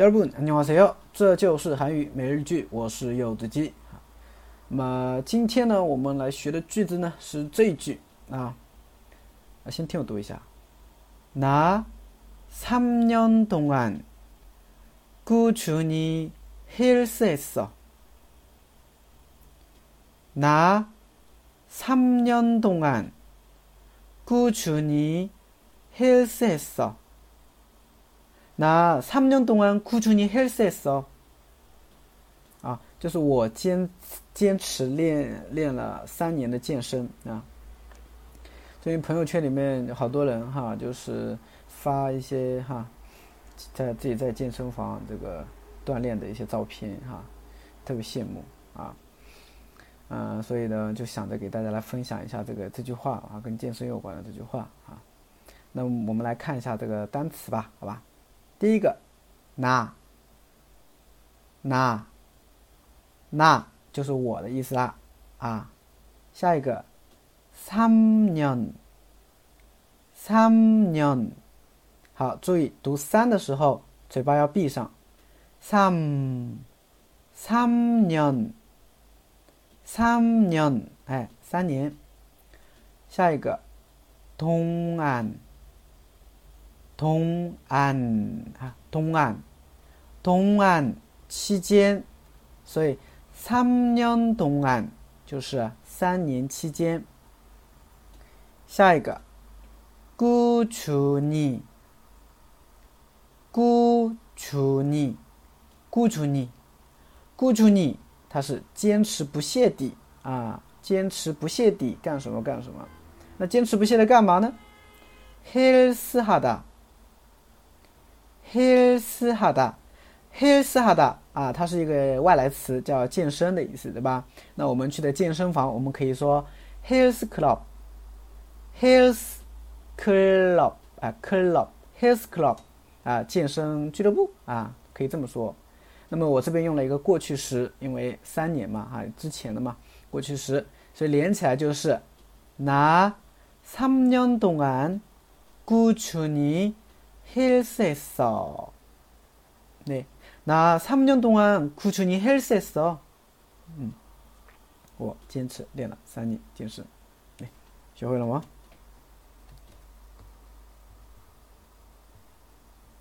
여러분 안녕하세요. 这就是韩语每日句，我是柚子鸡。那么今天呢，我们来学的句子呢是这一句啊。先听我读一下。나3년동안꾸준히헬스했어나3년동안꾸준히헬스했어 나3년동안꾸준히헬스했어啊，就是我坚坚持练练了三年的健身啊。最近朋友圈里面好多人哈，就是发一些哈，在自己在健身房这个锻炼的一些照片哈，特别羡慕啊。嗯，所以呢，就想着给大家来分享一下这个这句话啊，跟健身有关的这句话啊。那我们来看一下这个单词吧，好吧？ 第一个，那，那，那就是我的意思啦，啊，下一个，三年，三年，好，注意读三的时候，嘴巴要闭上，三，三年，三年，哎，三年，下一个，东安。东岸啊，东岸，东岸期间，所以三年东岸就是三年期间。下一个，꾸준 히， 꾸준 히， 꾸준 히， 꾸준 히， 它是坚持不懈地啊，坚持不懈地干什么干什么？那坚持不懈的干嘛呢？헬스하 다。 헬스 하다, 헬스 하다啊，它是一个外来词，叫健身的意思，对吧？那我们去的健身房，我们可以说 헬스 클럽, 헬스 클럽啊，클럽, 헬스 클럽 啊，健身俱乐部啊，可以这么说。那么我这边用了一个过去时，因为三年嘛，哈，之前的嘛，过去时，所以连起来就是나삼년동안꾸준히 헬스했어. 네, 나 3년 동안 꾸준히 헬스했어. 음, 我坚持练了三年健身。 네, 学会了吗？